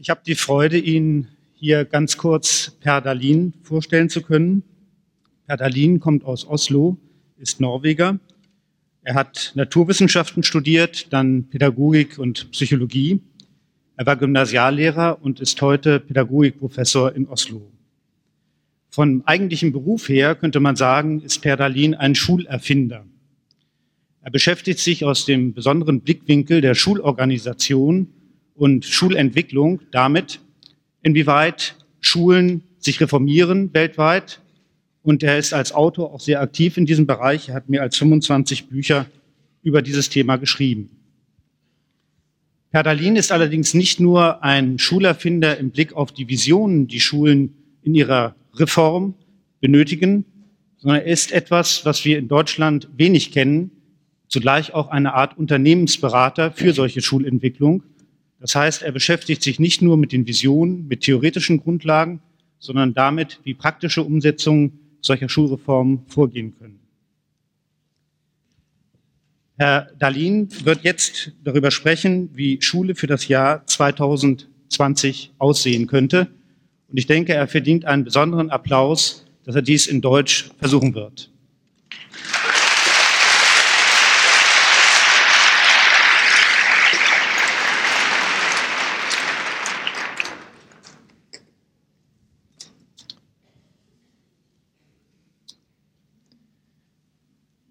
Ich habe die Freude, Ihnen hier ganz kurz Per Dahlin vorstellen zu können. Per Dahlin kommt aus Oslo, ist Norweger. Er hat Naturwissenschaften studiert, dann Pädagogik und Psychologie. Er war Gymnasiallehrer und ist heute Pädagogikprofessor in Oslo. Von eigentlichem Beruf her könnte man sagen, ist Per Dahlin ein Schulerfinder. Er beschäftigt sich aus dem besonderen Blickwinkel der Schulorganisation und Schulentwicklung damit, inwieweit Schulen sich reformieren weltweit. Und er ist als Autor auch sehr aktiv in diesem Bereich. Er hat mehr als 25 Bücher über dieses Thema geschrieben. Herr Dahlin ist allerdings nicht nur ein Schulerfinder im Blick auf die Visionen, die Schulen in ihrer Reform benötigen, sondern er ist etwas, was wir in Deutschland wenig kennen, zugleich auch eine Art Unternehmensberater für solche Schulentwicklung. Das heißt, er beschäftigt sich nicht nur mit den Visionen, mit theoretischen Grundlagen, sondern damit, wie praktische Umsetzungen solcher Schulreformen vorgehen können. Herr Dahlin wird jetzt darüber sprechen, wie Schule für das Jahr 2020 aussehen könnte. Und ich denke, er verdient einen besonderen Applaus, dass er dies in Deutsch versuchen wird.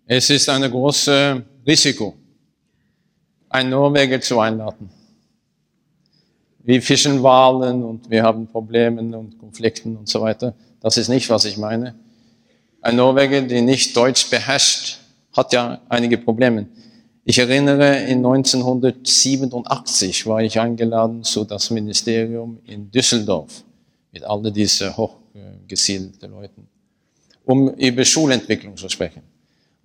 Es ist ein großes Risiko, einen Norweger zu einladen. Wir fischen Wahlen und wir haben Probleme und Konflikten und so weiter. Das ist nicht, was ich meine. Ein Norweger, der nicht Deutsch beherrscht, hat ja einige Probleme. Ich erinnere, in 1987 war ich eingeladen zu das Ministerium in Düsseldorf mit all diesen hochgesiedelten Leuten, um über Schulentwicklung zu sprechen.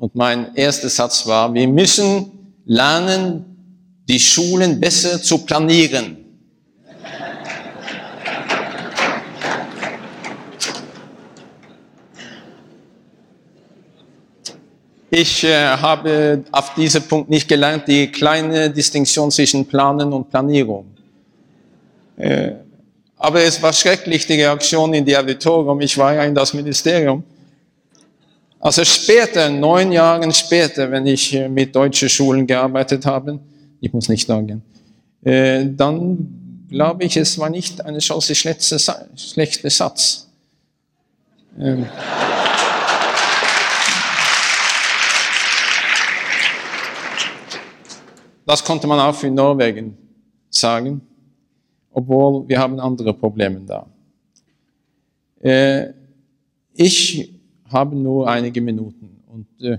Und mein erster Satz war, wir müssen lernen, die Schulen besser zu planieren. Ich äh, habe auf diesem Punkt nicht gelernt, die kleine Distinktion zwischen Planen und Planierung. Äh, aber es war schrecklich, die Reaktion in die Auditorium. Ich war ja in das Ministerium. Also später, neun Jahre später, wenn ich äh, mit deutschen Schulen gearbeitet habe, ich muss nicht sagen, äh, dann glaube ich, es war nicht eine schlechte, schlechte Satz. Ähm. Das konnte man auch für Norwegen sagen, obwohl wir haben andere Probleme da. Äh, ich habe nur einige Minuten und äh,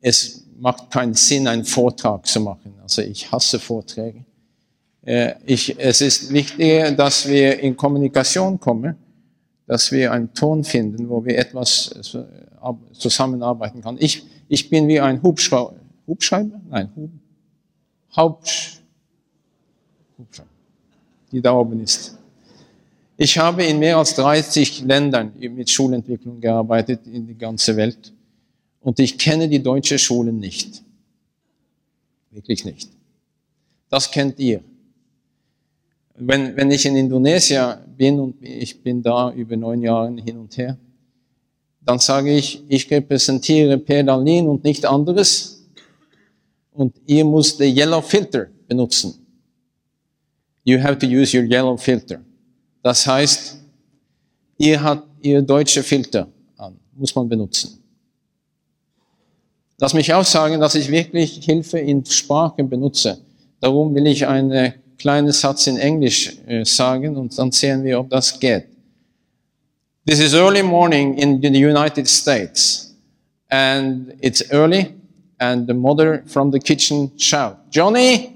es macht keinen Sinn, einen Vortrag zu machen. Also ich hasse Vorträge. Äh, ich, es ist wichtig, dass wir in Kommunikation kommen, dass wir einen Ton finden, wo wir etwas zusammenarbeiten können. Ich, ich bin wie ein Hubschrauber. Hubschreiber? Nein, Hub, Haupt, Hubschrauber, die da oben ist. Ich habe in mehr als 30 Ländern mit Schulentwicklung gearbeitet in die ganze Welt. Und ich kenne die deutsche Schulen nicht. Wirklich nicht. Das kennt ihr. Wenn, wenn ich in Indonesien bin und ich bin da über neun Jahre hin und her, dann sage ich, ich repräsentiere Pedalin und nicht anderes. Und ihr müsst den Yellow Filter benutzen. You have to use your yellow filter. Das heißt, ihr habt ihr deutsche Filter an, muss man benutzen. Lass mich auch sagen, dass ich wirklich Hilfe in Sprachen benutze. Darum will ich einen kleinen Satz in Englisch äh, sagen und dann sehen wir, ob das geht. This is early morning in the United States and it's early and the mother from the kitchen shout, Johnny,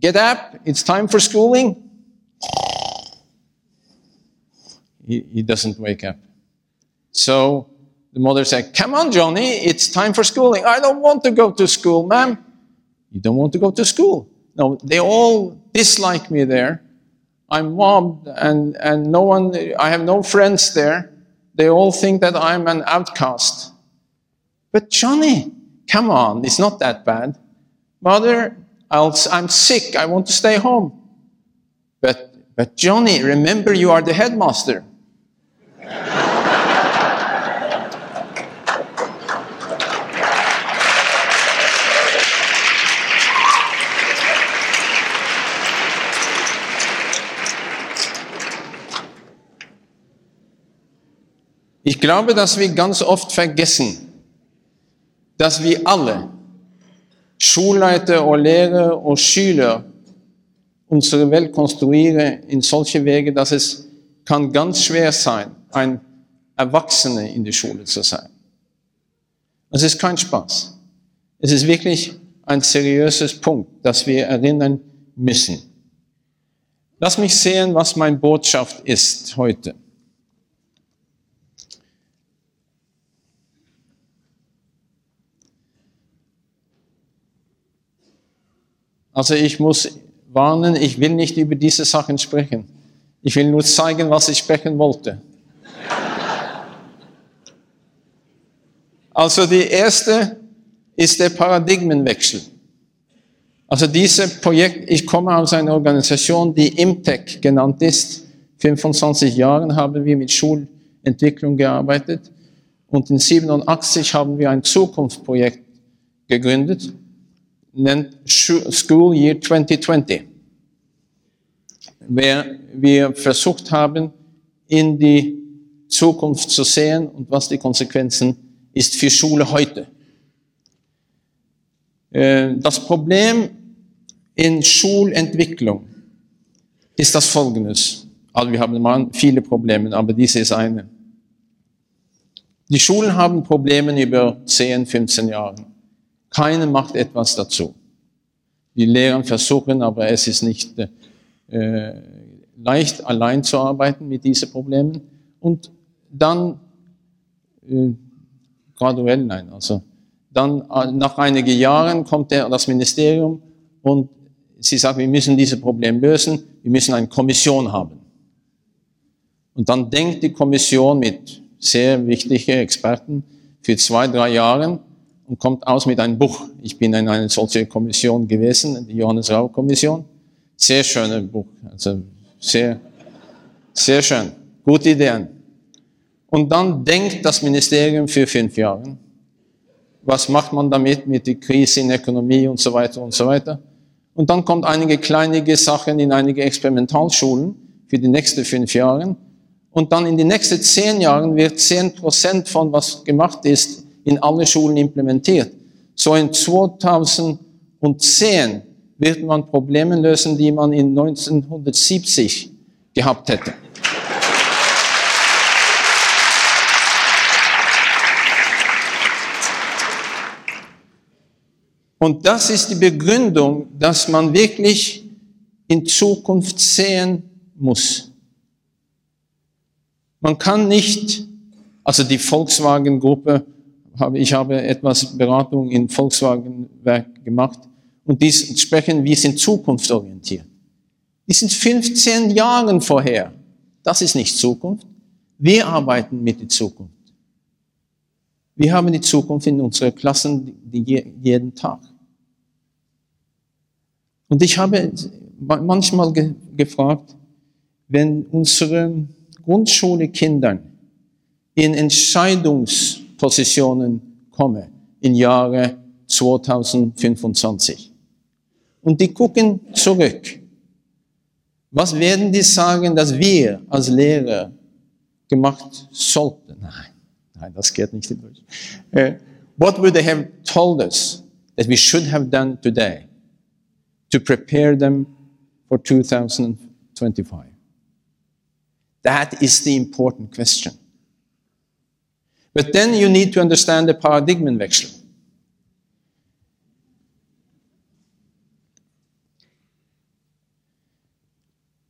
get up, it's time for schooling. He, doesn't wake up. So the mother said, Come on, Johnny, it's time for schooling. I don't want to go to school, ma'am. You don't want to go to school. No, they all dislike me there. I'm mobbed and, and no one, I have no friends there. They all think that I'm an outcast. But Johnny, come on, it's not that bad. Mother, I'll, I'm sick. I want to stay home. But But Johnny, remember you are the headmaster. Ich glaube, dass wir ganz oft vergessen, dass wir alle, Schulleiter oder Lehrer oder Schüler, unsere Welt konstruieren in solche Wege, dass es kann ganz schwer sein, ein Erwachsener in der Schule zu sein. Es ist kein Spaß. Es ist wirklich ein seriöses Punkt, das wir erinnern müssen. Lass mich sehen, was meine Botschaft ist heute. Also ich muss warnen, ich will nicht über diese Sachen sprechen. Ich will nur zeigen, was ich sprechen wollte. Also die erste ist der Paradigmenwechsel. Also dieses Projekt, ich komme aus einer Organisation, die Imtech genannt ist. 25 Jahren haben wir mit Schulentwicklung gearbeitet und in 87 haben wir ein Zukunftsprojekt gegründet nennt School Year 2020, where wir versucht haben, in die Zukunft zu sehen und was die Konsequenzen ist für Schule heute. Äh, das Problem in Schulentwicklung ist das folgendes. Also wir haben viele Probleme, aber diese ist eine. Die Schulen haben Probleme über 10, 15 Jahre. Keiner macht etwas dazu. Die Lehrer versuchen, aber es ist nicht äh, leicht, allein zu arbeiten mit diesen Problemen. Und dann, äh, graduell nein, also dann äh, nach einigen Jahren kommt der, das Ministerium und sie sagt, wir müssen dieses Problem lösen, wir müssen eine Kommission haben. Und dann denkt die Kommission mit sehr wichtigen Experten für zwei, drei Jahren, und kommt aus mit einem Buch. Ich bin in einer solchen Kommission gewesen, die Johannes Rau Kommission. Sehr schönes Buch, also sehr, sehr schön. Gute Ideen. Und dann denkt das Ministerium für fünf Jahre. Was macht man damit mit der Krise in der Ökonomie und so weiter und so weiter? Und dann kommt einige kleinige Sachen in einige Experimentalschulen für die nächsten fünf Jahre. Und dann in den nächsten zehn Jahren wird zehn Prozent von was gemacht ist in alle Schulen implementiert. So in 2010 wird man Probleme lösen, die man in 1970 gehabt hätte. Und das ist die Begründung, dass man wirklich in Zukunft sehen muss. Man kann nicht, also die Volkswagen-Gruppe ich habe etwas Beratung in Volkswagen-Werk gemacht und die sprechen, wir sind zukunftsorientiert. Die sind 15 Jahren vorher. Das ist nicht Zukunft. Wir arbeiten mit der Zukunft. Wir haben die Zukunft in unseren Klassen jeden Tag. Und ich habe manchmal ge gefragt, wenn unsere Grundschule-Kindern in Entscheidungs Positionen komme im Jahre 2025. Und die gucken zurück. Was werden die sagen, dass wir als Lehrer gemacht sollten? Nein, nein, das geht nicht in Deutsch. Uh, what would they have told us that we should have done today to prepare them for 2025? That is the important question. But then you need to understand the Paradigmenwechsel.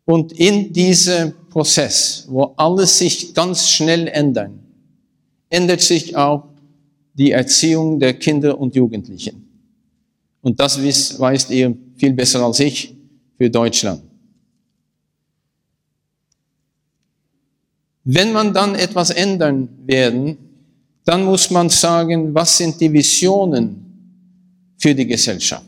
Und in diesem Prozess, wo alles sich ganz schnell ändert, ändert sich auch die Erziehung der Kinder und Jugendlichen. Und das weißt ihr viel besser als ich für Deutschland. Wenn man dann etwas ändern werden, dann muss man sagen, was sind die Visionen für die Gesellschaft?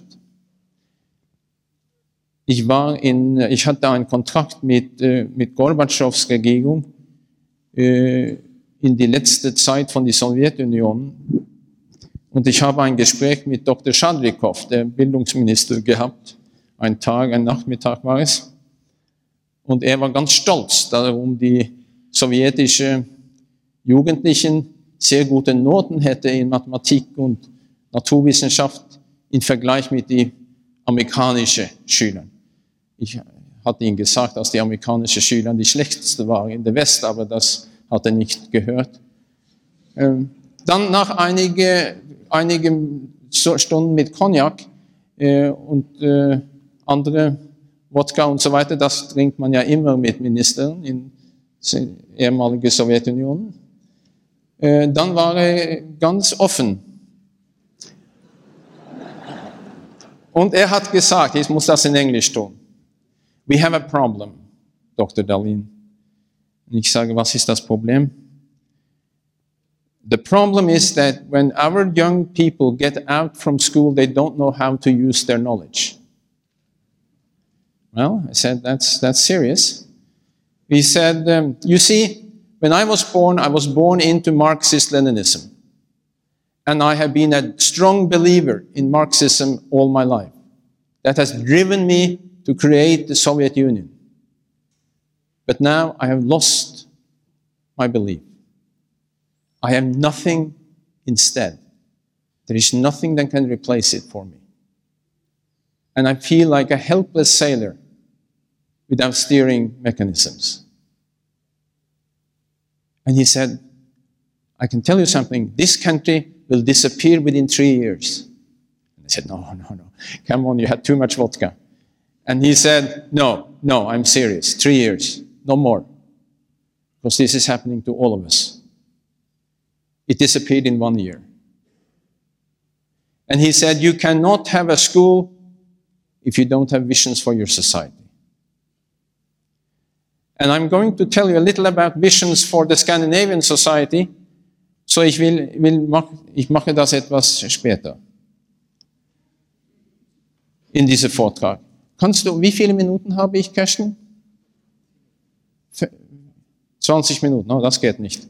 Ich war in, ich hatte einen Kontrakt mit, äh, mit Gorbatschows Regierung äh, in die letzte Zeit von der Sowjetunion. Und ich habe ein Gespräch mit Dr. Schadrikov, der Bildungsminister, gehabt. Ein Tag, ein Nachmittag war es. Und er war ganz stolz darum, die sowjetische Jugendlichen sehr gute Noten hätte in Mathematik und Naturwissenschaft im Vergleich mit den amerikanischen Schülern. Ich hatte ihm gesagt, dass die amerikanischen Schüler die schlechtesten waren in der West, aber das hat er nicht gehört. Ähm, dann nach einige, einigen Stunden mit Cognac äh, und äh, andere Wodka und so weiter, das trinkt man ja immer mit Ministern in der ehemaligen Sowjetunion. Äh, dann war er ganz offen. Und er hat gesagt, ich muss das in Englisch tun. We have a problem, Dr. Dalin. Und ich sage, was ist das Problem? The problem is that when our young people get out from school, they don't know how to use their knowledge. Well, I said, that's, that's serious. He said, um, you see, when I was born, I was born into Marxist Leninism. And I have been a strong believer in Marxism all my life. That has driven me to create the Soviet Union. But now I have lost my belief. I am nothing instead. There is nothing that can replace it for me. And I feel like a helpless sailor without steering mechanisms. And he said, I can tell you something, this country will disappear within three years. And I said, No, no, no. Come on, you had too much vodka. And he said, No, no, I'm serious. Three years, no more. Because this is happening to all of us. It disappeared in one year. And he said, You cannot have a school if you don't have visions for your society. And I'm going to tell you a little about visions for the Scandinavian society. So ich will, will mach, ich mache das etwas später. In diesem Vortrag. Kannst du, wie viele Minuten habe ich, Kirsten? 20 Minuten, no, das geht nicht.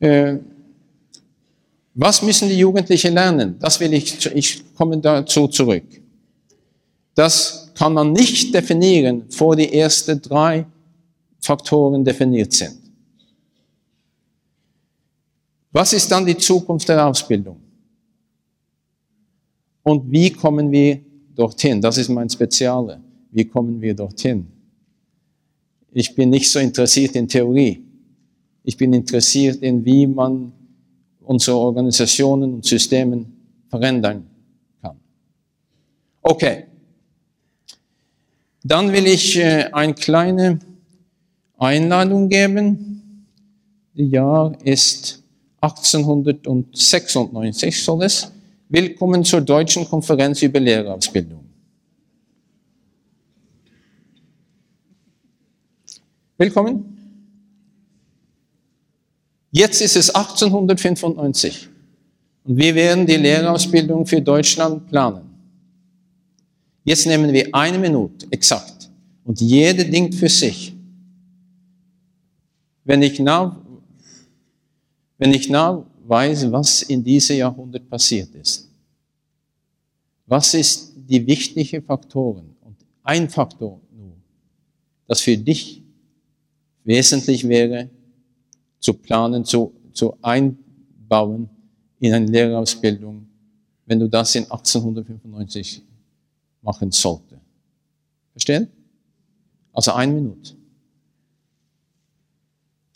Äh, was müssen die Jugendlichen lernen? Das will ich, ich komme dazu zurück. Das kann man nicht definieren vor die ersten drei Faktoren definiert sind. Was ist dann die Zukunft der Ausbildung? Und wie kommen wir dorthin? Das ist mein Speziale. Wie kommen wir dorthin? Ich bin nicht so interessiert in Theorie. Ich bin interessiert in, wie man unsere Organisationen und Systeme verändern kann. Okay. Dann will ich äh, ein kleine Einladung geben. Das Jahr ist 1896 soll es. Willkommen zur Deutschen Konferenz über Lehrerausbildung. Willkommen. Jetzt ist es 1895 und wir werden die Lehrerausbildung für Deutschland planen. Jetzt nehmen wir eine Minute exakt und jede denkt für sich. Wenn ich, nach, wenn ich nach weiß, was in diesem Jahrhundert passiert ist, was ist die wichtigen Faktoren? Und ein Faktor nur, das für dich wesentlich wäre, zu planen, zu, zu einbauen in eine Lehrerausbildung, wenn du das in 1895 machen sollte. Verstehen? Also eine Minute.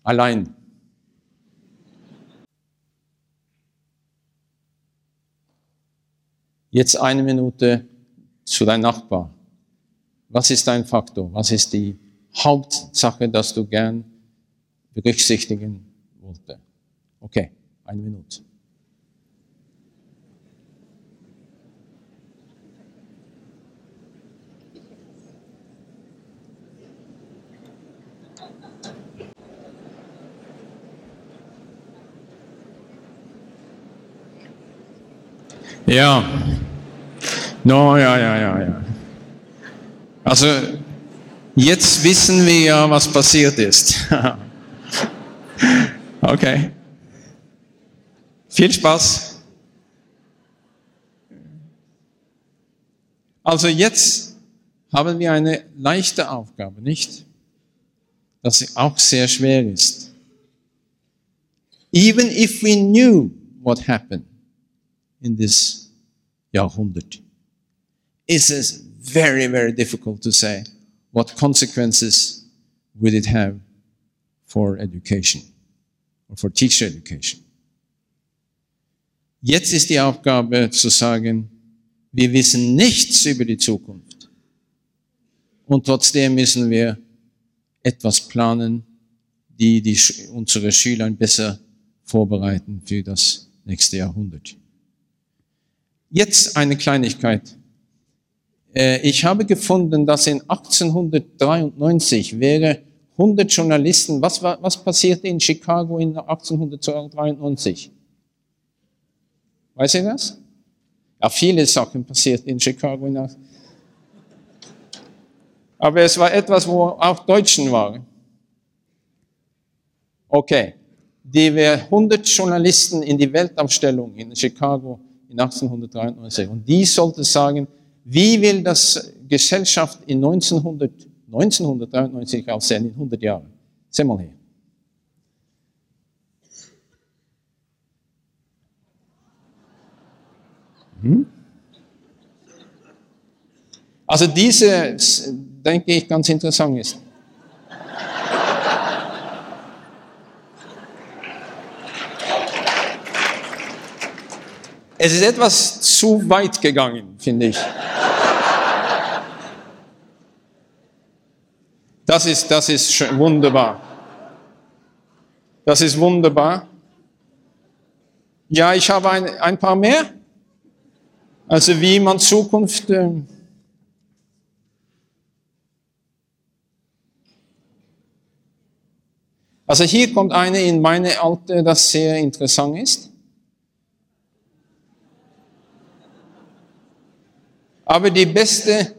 Allein. Jetzt eine Minute zu deinem Nachbar. Was ist dein Faktor? Was ist die Hauptsache, dass du gern berücksichtigen wollte? Okay, eine Minute. Ja. No, ja, ja, ja, ja. Also jetzt wissen wir ja, was passiert ist. okay. Viel Spaß. Also jetzt haben wir eine leichte Aufgabe, nicht? Das auch sehr schwer ist. Even if we knew what happened in this Jahrhundert, it is very, very difficult to say what consequences would it have for education or for teacher education. Jetzt ist die Aufgabe zu sagen, wir wissen nichts über die Zukunft. Und trotzdem müssen wir etwas planen, die, die unsere Schüler besser vorbereiten für das nächste Jahrhundert. Jetzt eine Kleinigkeit. Äh, ich habe gefunden, dass in 1893 wäre 100 Journalisten, was, war, was passierte in Chicago in 1893? Weiß ihr das? Ja, viele Sachen passierten in Chicago. Aber es war etwas, wo auch Deutschen waren. Okay, die wir 100 Journalisten in die Weltausstellung in Chicago in 1893 und die sollte sagen, wie will das Gesellschaft in 1900, 1993 aussehen, in 100 Jahren? Seh mal her. Hm? Also diese, denke ich, ganz interessant ist. Es ist etwas zu weit gegangen, finde ich. Das ist, das ist wunderbar. Das ist wunderbar. Ja, ich habe ein, ein paar mehr. Also wie man Zukunft. Äh, also hier kommt eine in meine alte, das sehr interessant ist. Aber die beste,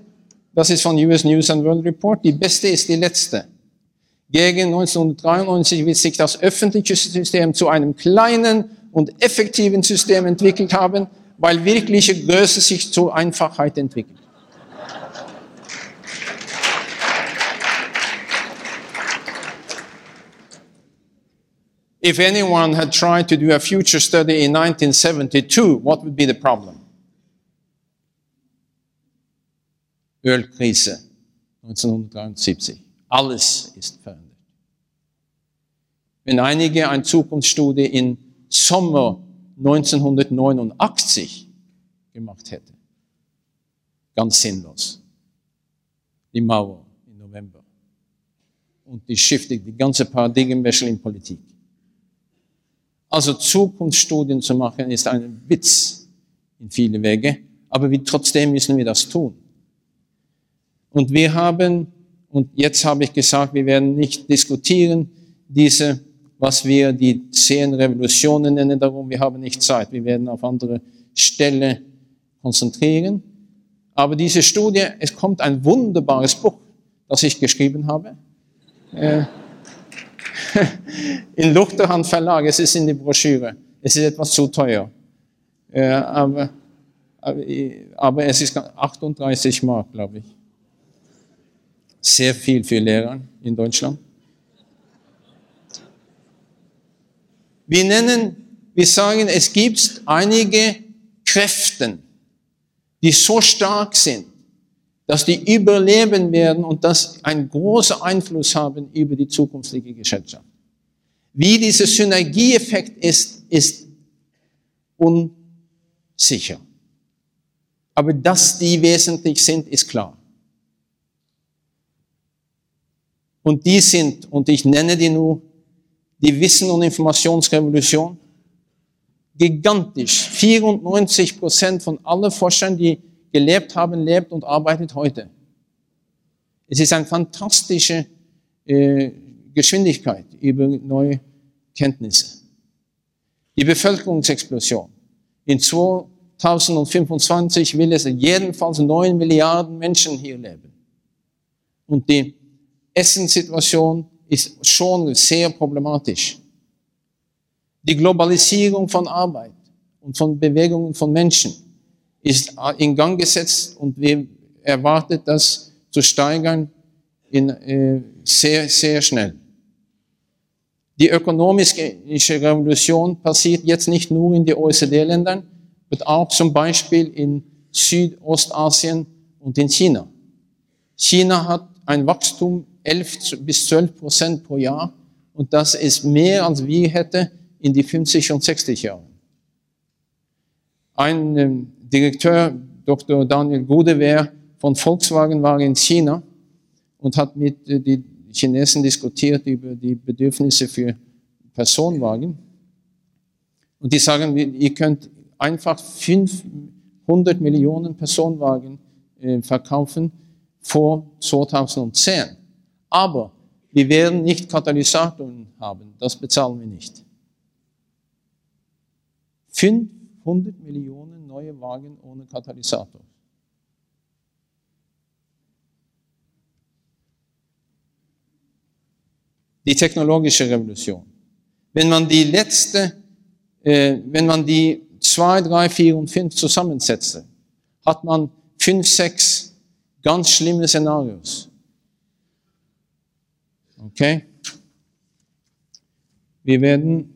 das ist von US News and World Report, die beste ist die letzte. Gegen 1993 wird sich das öffentliche System zu einem kleinen und effektiven System entwickelt haben, weil wirkliche Größe sich zur Einfachheit entwickelt. If anyone had tried to do a future study in 1972, what would be the problem? Ölkrise 1973. Alles ist verändert. Wenn einige eine Zukunftsstudie in Sommer 1989 gemacht hätte. Ganz sinnlos. Die Mauer im November. Und die Shifting, die ganze Paradigmenwechsel in Politik. Also Zukunftsstudien zu machen, ist ein Witz in viele Wege, aber wir, trotzdem müssen wir das tun. Und wir haben, und jetzt habe ich gesagt, wir werden nicht diskutieren, diese was wir die zehn Revolutionen nennen. Darum, wir haben nicht Zeit. Wir werden auf andere Stelle konzentrieren. Aber diese Studie, es kommt ein wunderbares Buch, das ich geschrieben habe. Äh, in Luchterhand Verlag, es ist in der Broschüre. Es ist etwas zu teuer. Äh, aber, aber es ist 38 Mark, glaube ich. Sehr viel für Lehrer in Deutschland. Wir nennen, wir sagen, es gibt einige Kräfte, die so stark sind, dass die überleben werden und das einen großen Einfluss haben über die zukünftige Gesellschaft. Wie dieser Synergieeffekt ist, ist unsicher. Aber dass die wesentlich sind, ist klar. Und die sind, und ich nenne die nur, die Wissen- und Informationsrevolution. Gigantisch. 94 Prozent von allen Forschern, die gelebt haben, lebt und arbeitet heute. Es ist eine fantastische äh, Geschwindigkeit über neue Kenntnisse. Die Bevölkerungsexplosion. In 2025 will es jedenfalls 9 Milliarden Menschen hier leben. Und die Essenssituation ist schon sehr problematisch. Die Globalisierung von Arbeit und von Bewegungen von Menschen ist in Gang gesetzt und wir erwarten das zu steigern in, äh, sehr, sehr schnell. Die ökonomische Revolution passiert jetzt nicht nur in den OECD-Ländern, sondern auch zum Beispiel in Südostasien und in China. China hat ein Wachstum 11 bis 12 Prozent pro Jahr und das ist mehr als wir hätten in die 50 und 60 Jahren. Ein ähm, Direktor, Dr. Daniel Godewehr von Volkswagen war in China und hat mit äh, den Chinesen diskutiert über die Bedürfnisse für Personenwagen. Und die sagen, ihr könnt einfach 500 Millionen Personenwagen äh, verkaufen vor 2010. Aber wir werden nicht Katalysatoren haben, das bezahlen wir nicht. 500 Millionen neue Wagen ohne Katalysator. Die technologische Revolution. Wenn man die letzte, äh, wenn man die zwei, drei, vier und fünf zusammensetzte, hat man fünf, sechs ganz schlimme Szenarios. Okay? Wir werden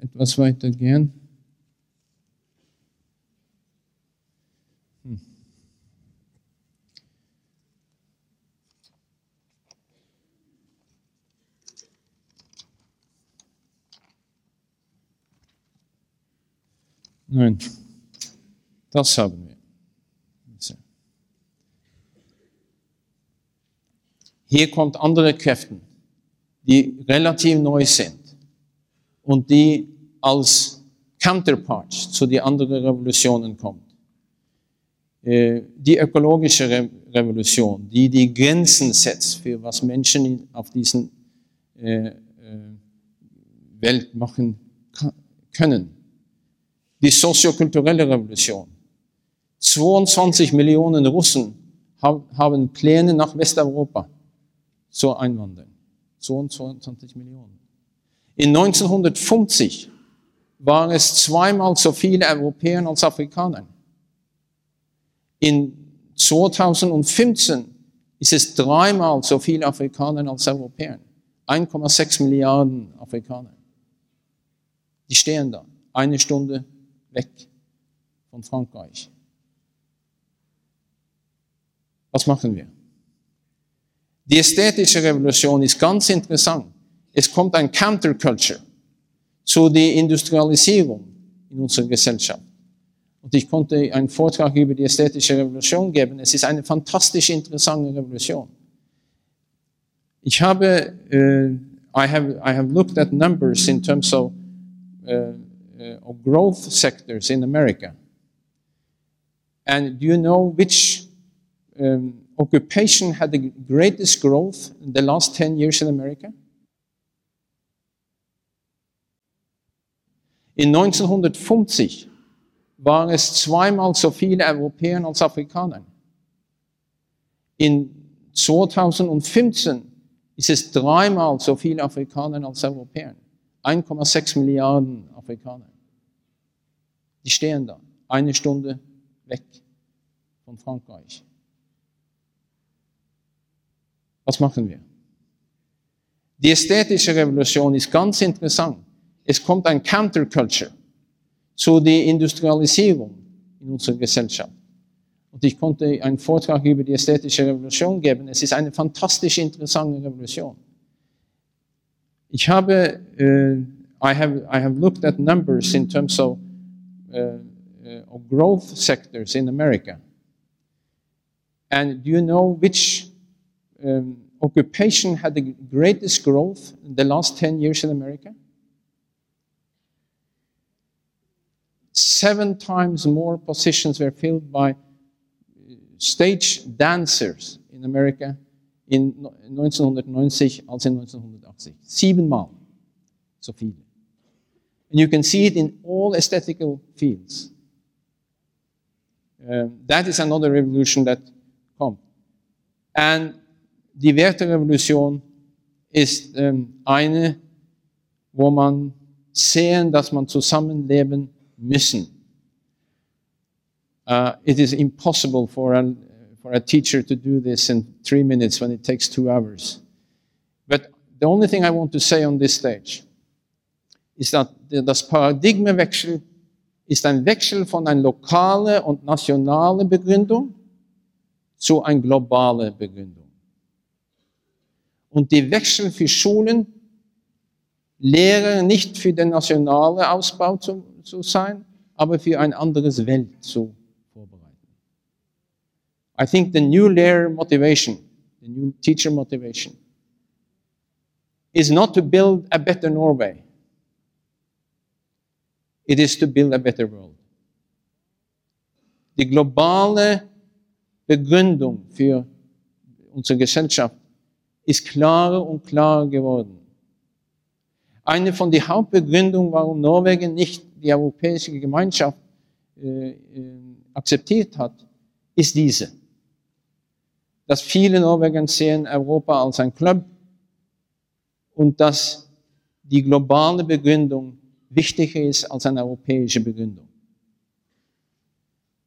etwas weiter gehen. Hm. Nein, das haben wir. Hier kommt andere Kräfte, die relativ neu sind und die als Counterparts zu den anderen Revolutionen kommt. Äh, die ökologische Revolution, die die Grenzen setzt für was Menschen auf diesen äh, äh, Welt machen können. Die soziokulturelle Revolution. 22 Millionen Russen haben Pläne nach Westeuropa zu einwandern. 22 Millionen. In 1950 waren es zweimal so viele Europäer als Afrikaner. In 2015 ist es dreimal so viele Afrikaner als Europäer. 1,6 Milliarden Afrikaner. Die stehen da, eine Stunde weg von Frankreich. Was machen wir? Die ästhetische Revolution ist ganz interessant. Es kommt ein Counterculture zu der Industrialisierung in unserer Gesellschaft. Und ich konnte einen Vortrag über die ästhetische Revolution geben. Es ist eine fantastisch interessante Revolution. Ich habe, uh, I have, I have looked at numbers in terms of, uh, of growth sectors in America. And do you know which um, occupation had the greatest growth in the last 10 years in America? In 1950 waren es zweimal so viele Europäer als Afrikaner. In 2015 ist es dreimal so viele Afrikaner als Europäer. 1,6 Milliarden Afrikaner. Die stehen da, eine Stunde weg von Frankreich. Was machen wir? Die ästhetische Revolution ist ganz interessant. Es kommt ein Counterculture zu der Industrialisierung in unserer Gesellschaft. Und ich konnte einen Vortrag über die ästhetische Revolution geben. Es ist eine fantastisch interessante Revolution. Ich habe, uh, I have, I have looked at numbers in terms of, uh, of growth sectors in America. And do you know which um, occupation had the greatest growth in the last 10 years in America? Seven times more positions were filled by stage dancers in America in 1990 als in 1980. Siebenmal so viele. And you can see it in all aesthetical fields. Um, that is another revolution that comes. And die Werterevolution ist ähm, eine, wo man sehen, dass man zusammenleben müssen. Uh, it is impossible for a, for a teacher to do this in three minutes when it takes two hours. But the only thing I want to say on this stage is that das Paradigmenwechsel ist ein Wechsel von einer lokalen und nationalen Begründung zu einer globalen Begründung. Und die Wechsel für Schulen lehren nicht für den nationalen Ausbau zu, zu sein, aber für ein anderes Welt zu vorbereiten. I think the new layer motivation, the new teacher motivation, is not to build a better Norway. It is to build a better world. Die globale Begründung für unsere Gesellschaft ist klarer und klarer geworden. Eine von den Hauptbegründungen, warum Norwegen nicht die europäische Gemeinschaft äh, äh, akzeptiert hat, ist diese. Dass viele Norweger sehen Europa als ein Club und dass die globale Begründung wichtiger ist als eine europäische Begründung.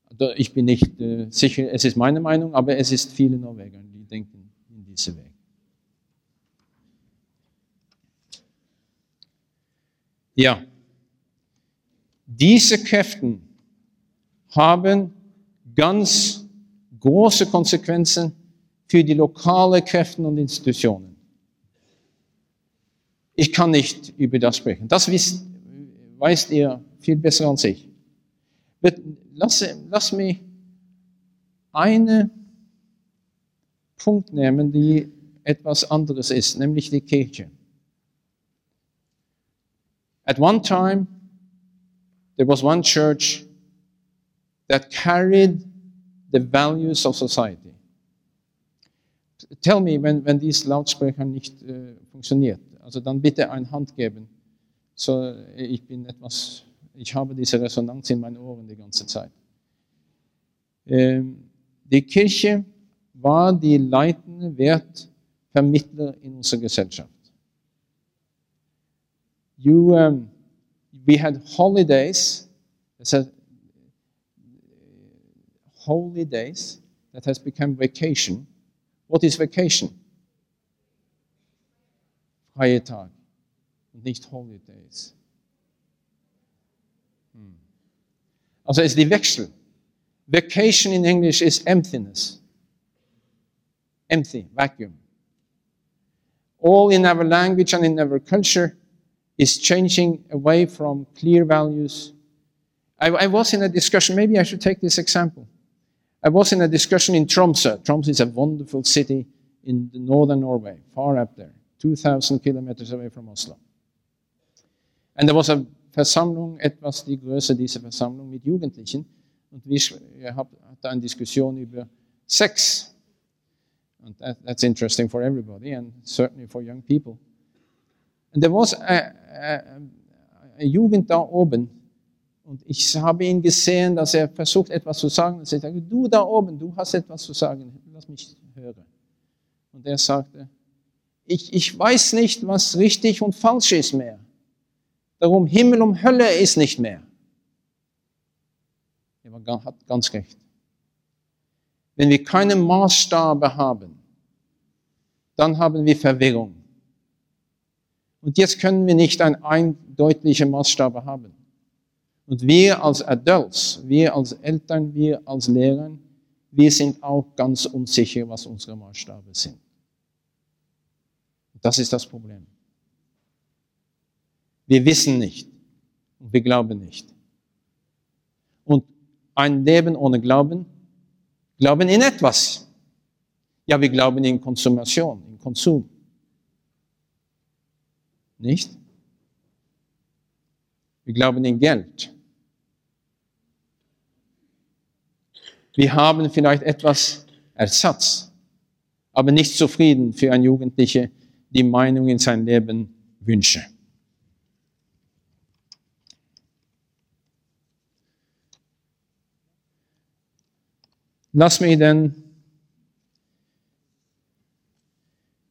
Also ich bin nicht äh, sicher, es ist meine Meinung, aber es ist viele Norweger, die denken in diese Weg. Ja, diese Kräfte haben ganz große Konsequenzen für die lokalen Kräfte und Institutionen. Ich kann nicht über das sprechen. Das wisst, weißt ihr viel besser als ich. Lass, lass mich einen Punkt nehmen, die etwas anderes ist, nämlich die Kirche. At one time, there was one church that carried the values of society. Tell me, wenn, wenn dies Lautsprecher nicht äh, funktioniert, also dann bitte eine Hand geben. So, ich bin etwas, ich habe diese Resonanz in meinen Ohren die ganze Zeit. Ähm, die Kirche war die leitende Wertvermittler in unserer Gesellschaft. You, um, we had holidays, said, holy days that has become vacation. What is vacation? Freie Tag und nicht Holidays. Hm. Also ist die Wechsel. Vacation in English is emptiness. Empty, vacuum. All in our language and in our culture is changing away from clear values. I, I, was in a discussion, maybe I should take this example. I was in a discussion in Tromsø. Tromsø is a wonderful city in the northern Norway, far up there, 2,000 kilometers away from Oslo. And there was a Versammlung, etwas die Größe dieser Versammlung mit Jugendlichen. Und wir hatten eine Diskussion über Sex. And that, that's interesting for everybody and certainly for young people. And there was a, a, a Jugend da oben. Und ich habe ihn gesehen, dass er versucht, etwas zu sagen. Und ich sagte, du da oben, du hast etwas zu sagen. Lass mich hören. Und er sagte, ich, ich weiß nicht, was richtig und falsch ist mehr. Darum Himmel und Hölle ist nicht mehr. Er hat ganz recht. Wenn wir keine Maßstabe haben, dann haben wir Verwirrung. Und jetzt können wir nicht einen eindeutigen Maßstab haben. Und wir als Adults, wir als Eltern, wir als Lehrer, wir sind auch ganz unsicher, was unsere Maßstabe sind. Das ist das Problem. Wir wissen nicht und wir glauben nicht. Und ein Leben ohne Glauben, glauben in etwas. Ja, wir glauben in Konsumation, in Konsum. Nicht? Wir glauben in Geld. Wir haben vielleicht etwas Ersatz, aber nicht zufrieden für einen Jugendliche, die Meinung in sein Leben wünsche. Lass mich denn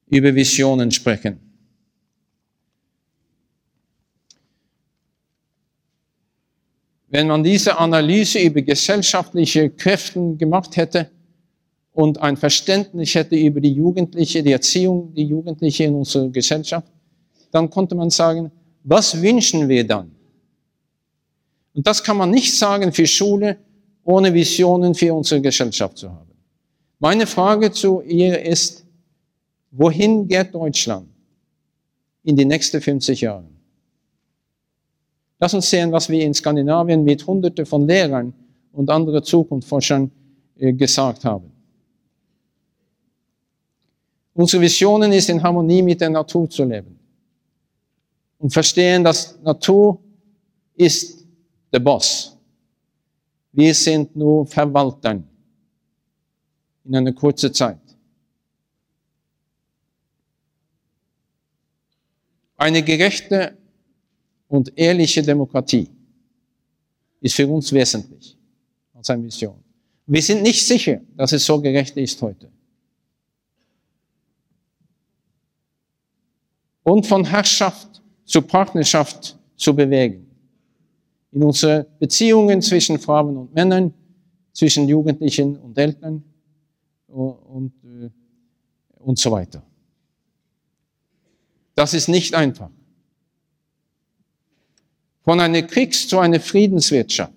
über Visionen sprechen. Wenn man diese Analyse über gesellschaftliche Kräfte gemacht hätte und ein Verständnis hätte über die Jugendliche, die Erziehung, die Jugendliche in unserer Gesellschaft, dann konnte man sagen, was wünschen wir dann? Und das kann man nicht sagen für Schule, ohne Visionen für unsere Gesellschaft zu haben. Meine Frage zu ihr ist, wohin geht Deutschland in die nächsten 50 Jahren? Lass uns sehen, was wir in Skandinavien mit Hunderte von Lehrern und anderen Zukunftsforschern äh, gesagt haben. Unsere Visionen ist in Harmonie mit der Natur zu leben und verstehen, dass Natur ist der Boss. Wir sind nur Verwalter in einer kurzen Zeit. Eine gerechte und ehrliche Demokratie ist für uns wesentlich als eine Mission. Wir sind nicht sicher, dass es so gerecht ist heute. Und von Herrschaft zu Partnerschaft zu bewegen. In unsere Beziehungen zwischen Frauen und Männern, zwischen Jugendlichen und Eltern und, und, und so weiter. Das ist nicht einfach von einer Kriegs- zu einer Friedenswirtschaft.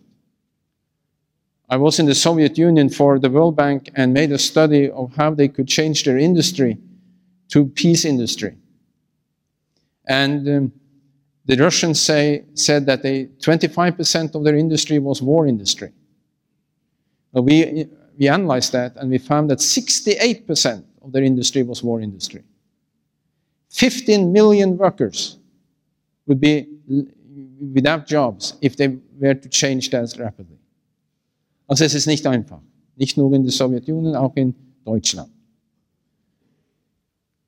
I was in the Soviet Union for the World Bank and made a study of how they could change their industry to peace industry. And um, the Russians say, said that they, 25% of their industry was war industry. But we, we analyzed that and we found that 68% of their industry was war industry. 15 million workers would be without jobs if they were to change that rapidly. Also es ist nicht einfach. Nicht nur in der Sowjetunion, auch in Deutschland.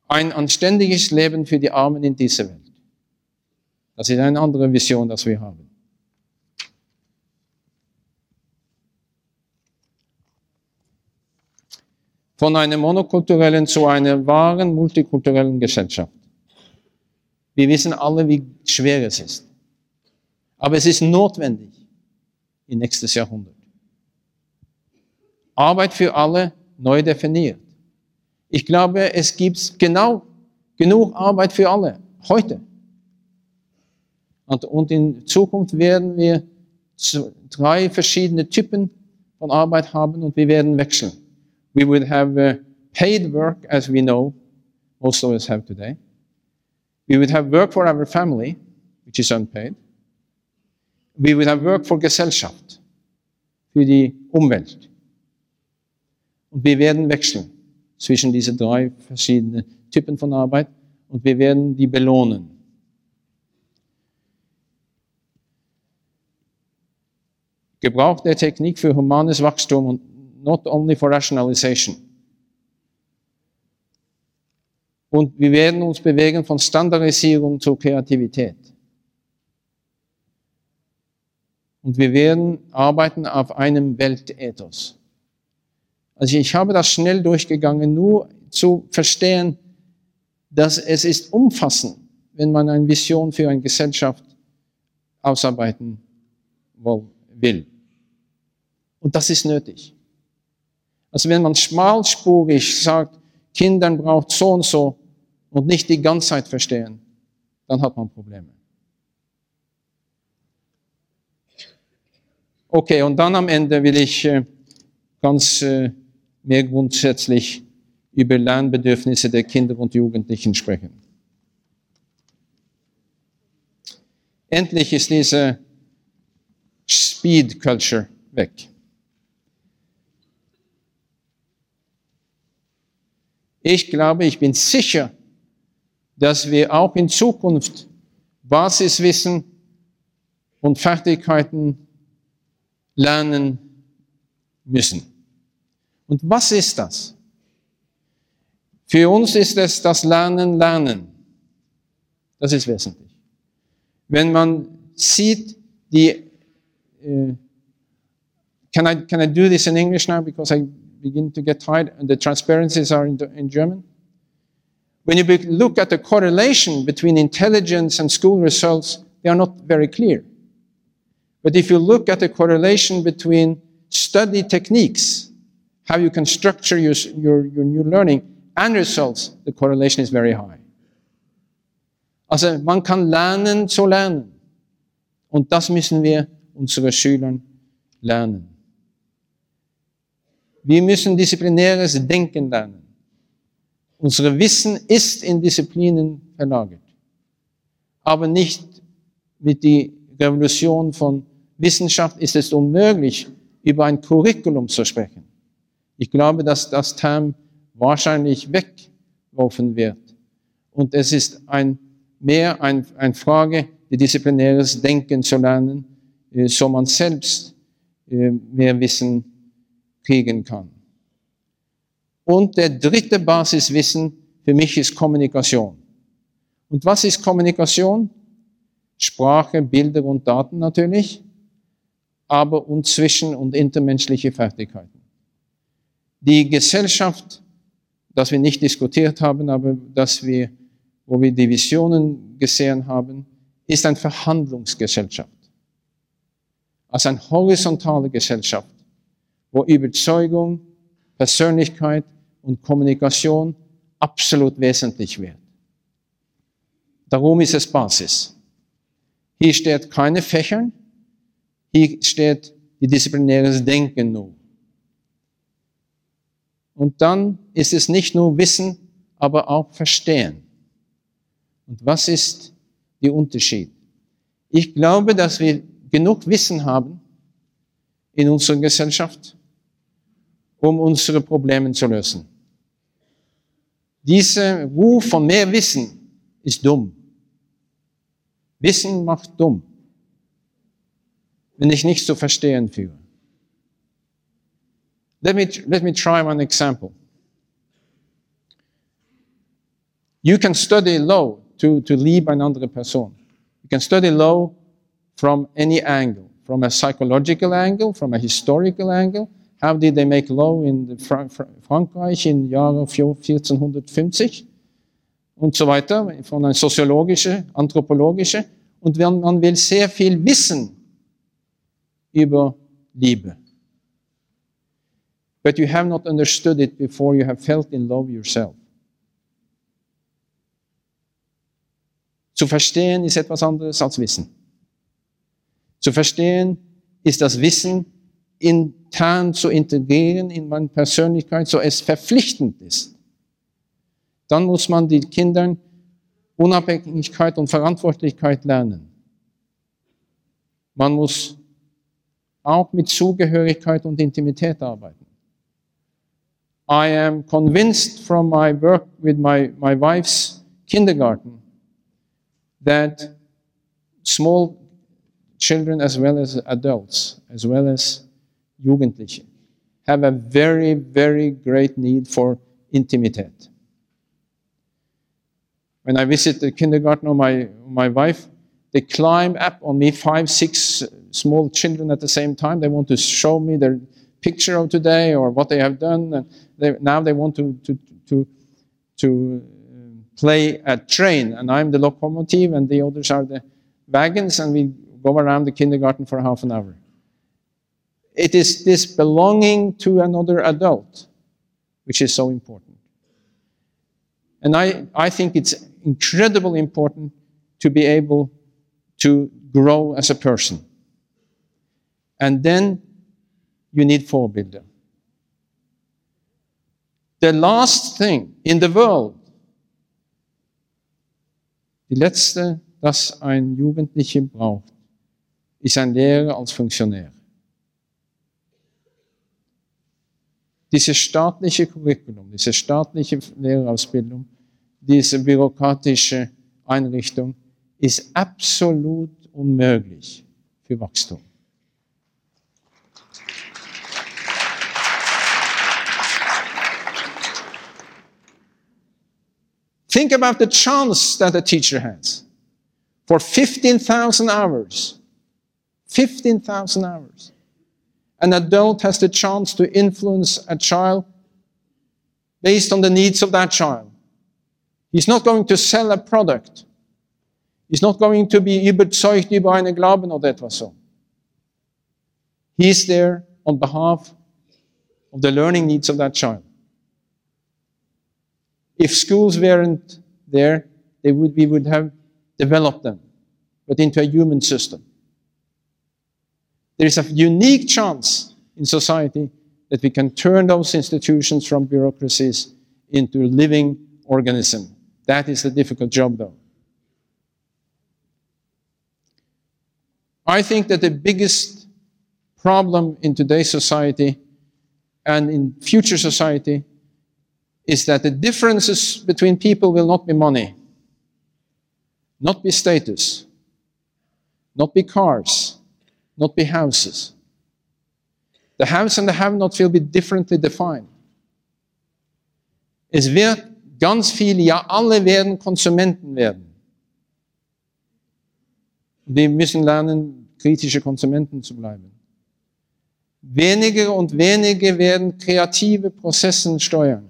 Ein anständiges Leben für die Armen in dieser Welt. Das ist eine andere Vision, das wir haben. Von einer monokulturellen zu einer wahren multikulturellen Gesellschaft. Wir wissen alle, wie schwer es ist. Aber es ist notwendig im nächstes Jahrhundert. Arbeit für alle neu definiert. Ich glaube, es gibt genau genug Arbeit für alle heute. Und, und in Zukunft werden wir drei verschiedene Typen von Arbeit haben und wir werden wechseln. We will have uh, paid work as we know most of us have today. We would have work for our family, which is unpaid. We will have work for Gesellschaft, für die Umwelt. Und wir werden wechseln zwischen diesen drei verschiedenen Typen von Arbeit und wir werden die belohnen. Gebrauch der Technik für humanes Wachstum und not only for rationalization. Und wir werden uns bewegen von Standardisierung zur Kreativität. Und wir werden arbeiten auf einem Weltethos. Also ich habe das schnell durchgegangen, nur zu verstehen, dass es ist umfassend, wenn man eine Vision für eine Gesellschaft ausarbeiten will. Und das ist nötig. Also wenn man schmalspurig sagt, Kindern braucht so und so und nicht die ganze Zeit verstehen, dann hat man Probleme. Okay, und dann am Ende will ich äh, ganz äh, mehr grundsätzlich über Lernbedürfnisse der Kinder und Jugendlichen sprechen. Endlich ist diese Speed Culture weg. Ich glaube, ich bin sicher, dass wir auch in Zukunft Basiswissen und Fertigkeiten lernen müssen. Und was ist das? Für uns ist es das Lernen, Lernen. Das ist wesentlich. Wenn man sieht, die, uh, can I, can I do this in English now because I begin to get tired and the transparencies are in, in German? When you look at the correlation between intelligence and school results, they are not very clear. But if you look at the correlation between study techniques, how you can structure your, your, your new learning, and results, the correlation is very high. Also man kann lernen zu lernen. Und das müssen wir unseren Schülern lernen. Wir müssen disziplinäres Denken lernen. Unser Wissen ist in Disziplinen verlagert. Aber nicht mit der Revolution von Wissenschaft ist es unmöglich, über ein Curriculum zu sprechen. Ich glaube, dass das Term wahrscheinlich weggeworfen wird. Und es ist ein, mehr ein, eine Frage, die disziplinäres Denken zu lernen, äh, so man selbst äh, mehr Wissen kriegen kann. Und der dritte Basiswissen für mich ist Kommunikation. Und was ist Kommunikation? Sprache, Bilder und Daten natürlich, aber und zwischen- und intermenschliche Fertigkeiten. Die Gesellschaft, das wir nicht diskutiert haben, aber dass wir, wo wir die Visionen gesehen haben, ist eine Verhandlungsgesellschaft. Also eine horizontale Gesellschaft, wo Überzeugung, Persönlichkeit und Kommunikation absolut wesentlich wird. Darum ist es Basis. Hier steht keine Fächern, hier steht die disziplinäres Denken nur. Und dann ist es nicht nur Wissen, aber auch Verstehen. Und was ist der Unterschied? Ich glaube, dass wir genug Wissen haben in unserer Gesellschaft, um unsere Probleme zu lösen. Dieser Ruf von mehr Wissen ist dumm. Wissen macht dumm, wenn ich nicht zu verstehen. Let me, let me try one example. You can study law to, to eine andere Person. You can study law from any angle, from a psychological angle, from a historical angle. How did they make law in the Fra Fra Frankreich im Jahre 1450? Und so weiter, von einer soziologischen, anthropologischen. Und wenn man will sehr viel wissen über Liebe. But you have not understood it before you have felt in love yourself. Zu verstehen ist etwas anderes als Wissen. Zu verstehen ist das Wissen intern zu integrieren in meine Persönlichkeit, so es verpflichtend ist. Dann muss man die Kindern Unabhängigkeit und Verantwortlichkeit lernen. Man muss auch mit Zugehörigkeit und Intimität arbeiten. I am convinced from my work with my, my wife's kindergarten that small children as well as adults, as well as Jugendliche, have a very, very great need for Intimität. When I visit the kindergarten of my, my wife, they climb up on me, five, six uh, small children at the same time. They want to show me their picture of today or what they have done. And they, now they want to, to, to, to uh, play a train. And I'm the locomotive and the others are the wagons. And we go around the kindergarten for half an hour. It is this belonging to another adult, which is so important. And I, I think it's incredibly important to be able to grow as a person. And then you need forebilder. The last thing in the world, die letzte, das ein Jugendlicher braucht, ist ein Lehrer als Funktionär. Diese staatliche Curriculum, diese staatliche Lehrerausbildung, diese bürokratische Einrichtung ist absolut unmöglich für Wachstum. Think about the chance that a teacher has. For 15,000 hours, 15,000 hours, an adult has the chance to influence a child based on the needs of that child He's not going to sell a product. He's not going to be überzeugt über einen Glauben oder etwas so. He's there on behalf of the learning needs of that child. If schools weren't there, they would, we would have developed them, but into a human system. There is a unique chance in society that we can turn those institutions from bureaucracies into living organism. That is the difficult job, though. I think that the biggest problem in today's society and in future society is that the differences between people will not be money, not be status, not be cars, not be houses. The haves and the have-nots will be differently defined. Es wird ganz viele, ja alle werden Konsumenten werden. Wir müssen lernen, kritische Konsumenten zu bleiben. Wenige und wenige werden kreative Prozesse steuern.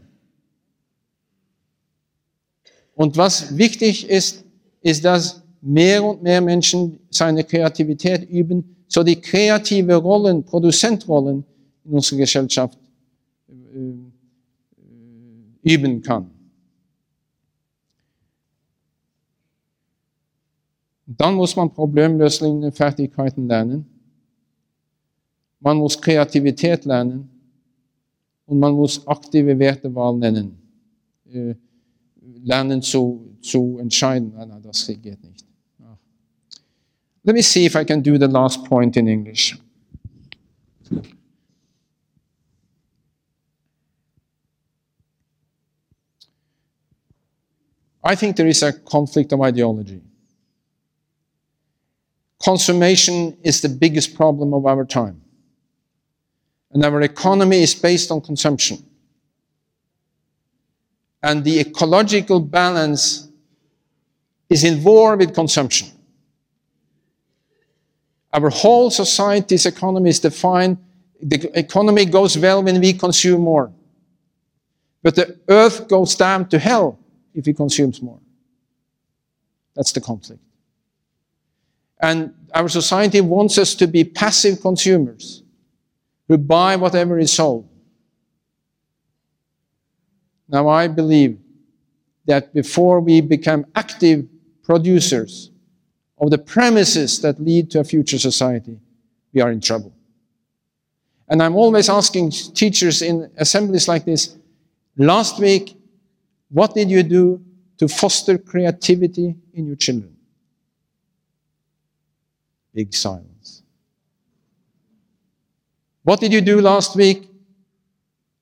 Und was wichtig ist, ist, dass mehr und mehr Menschen seine Kreativität üben, so die kreative Rollen, Produzentrollen in unserer Gesellschaft äh, üben kann. Dann muss man problemlösende Fertigkeiten lernen. Man muss Kreativität lernen. Und man muss aktive Wertewahl nennen. Äh, lernen zu, zu entscheiden. Nein, das geht nicht. Let me see if I can do the last point in English. I think there is a conflict of ideology. Consummation is the biggest problem of our time. And our economy is based on consumption. And the ecological balance is in war with consumption. Our whole society's economy is defined, the economy goes well when we consume more. But the earth goes down to hell if he consumes more. That's the conflict. And our society wants us to be passive consumers who buy whatever is sold. Now, I believe that before we become active producers of the premises that lead to a future society, we are in trouble. And I'm always asking teachers in assemblies like this last week, what did you do to foster creativity in your children? Big silence. What did you do last week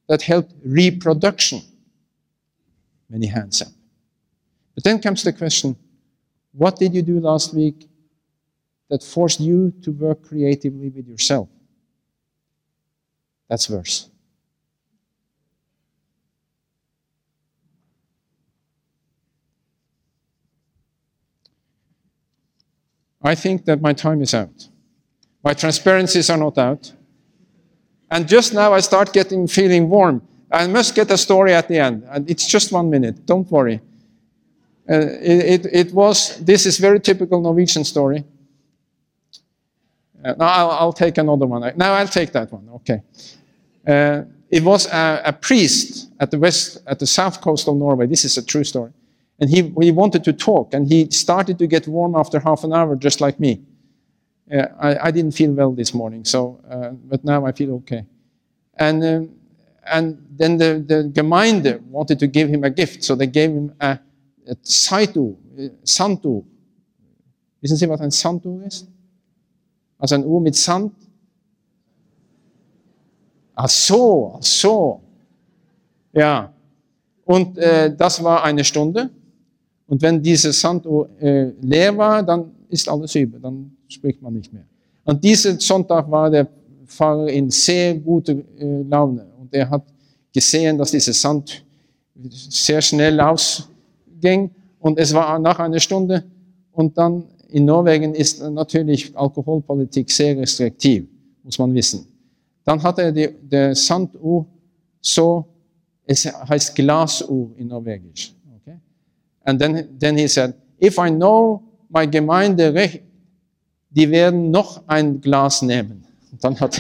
that helped reproduction? Many hands up. But then comes the question what did you do last week that forced you to work creatively with yourself? That's worse. I think that my time is out. My transparencies are not out. And just now I start getting feeling warm. I must get a story at the end. And it's just one minute. Don't worry. Uh, it, it, it, was, this is very typical Norwegian story. Uh, now I'll, I'll, take another one. Now I'll take that one. Okay. Uh, it was a, a, priest at the west, at the south coast of Norway. This is a true story. And he, he wanted to talk, and he started to get warm after half an hour, just like me. Uh, I, I, didn't feel well this morning, so, uh, but now I feel okay. And, um, and then the, the Gemeinde wanted to give him a gift, so they gave him a, a Saitu, Santu. Wissen Sie, was ein Santu ist? Also ein Uhr mit Sand. Ach so, so. Ja. Und äh, das war eine Stunde. Und wenn dieses Sanduhr äh, leer war, dann ist alles über, dann spricht man nicht mehr. Und diesen Sonntag war der Pfarrer in sehr guter äh, Laune und er hat gesehen, dass dieses Sand sehr schnell ausging und es war nach einer Stunde und dann in Norwegen ist natürlich Alkoholpolitik sehr restriktiv, muss man wissen. Dann hat er die, der Sanduhr so, es heißt Glasuhr in Norwegisch And then, then he said, if I know my Gemeinde recht, die werden noch ein Glas nehmen. Und dann hat,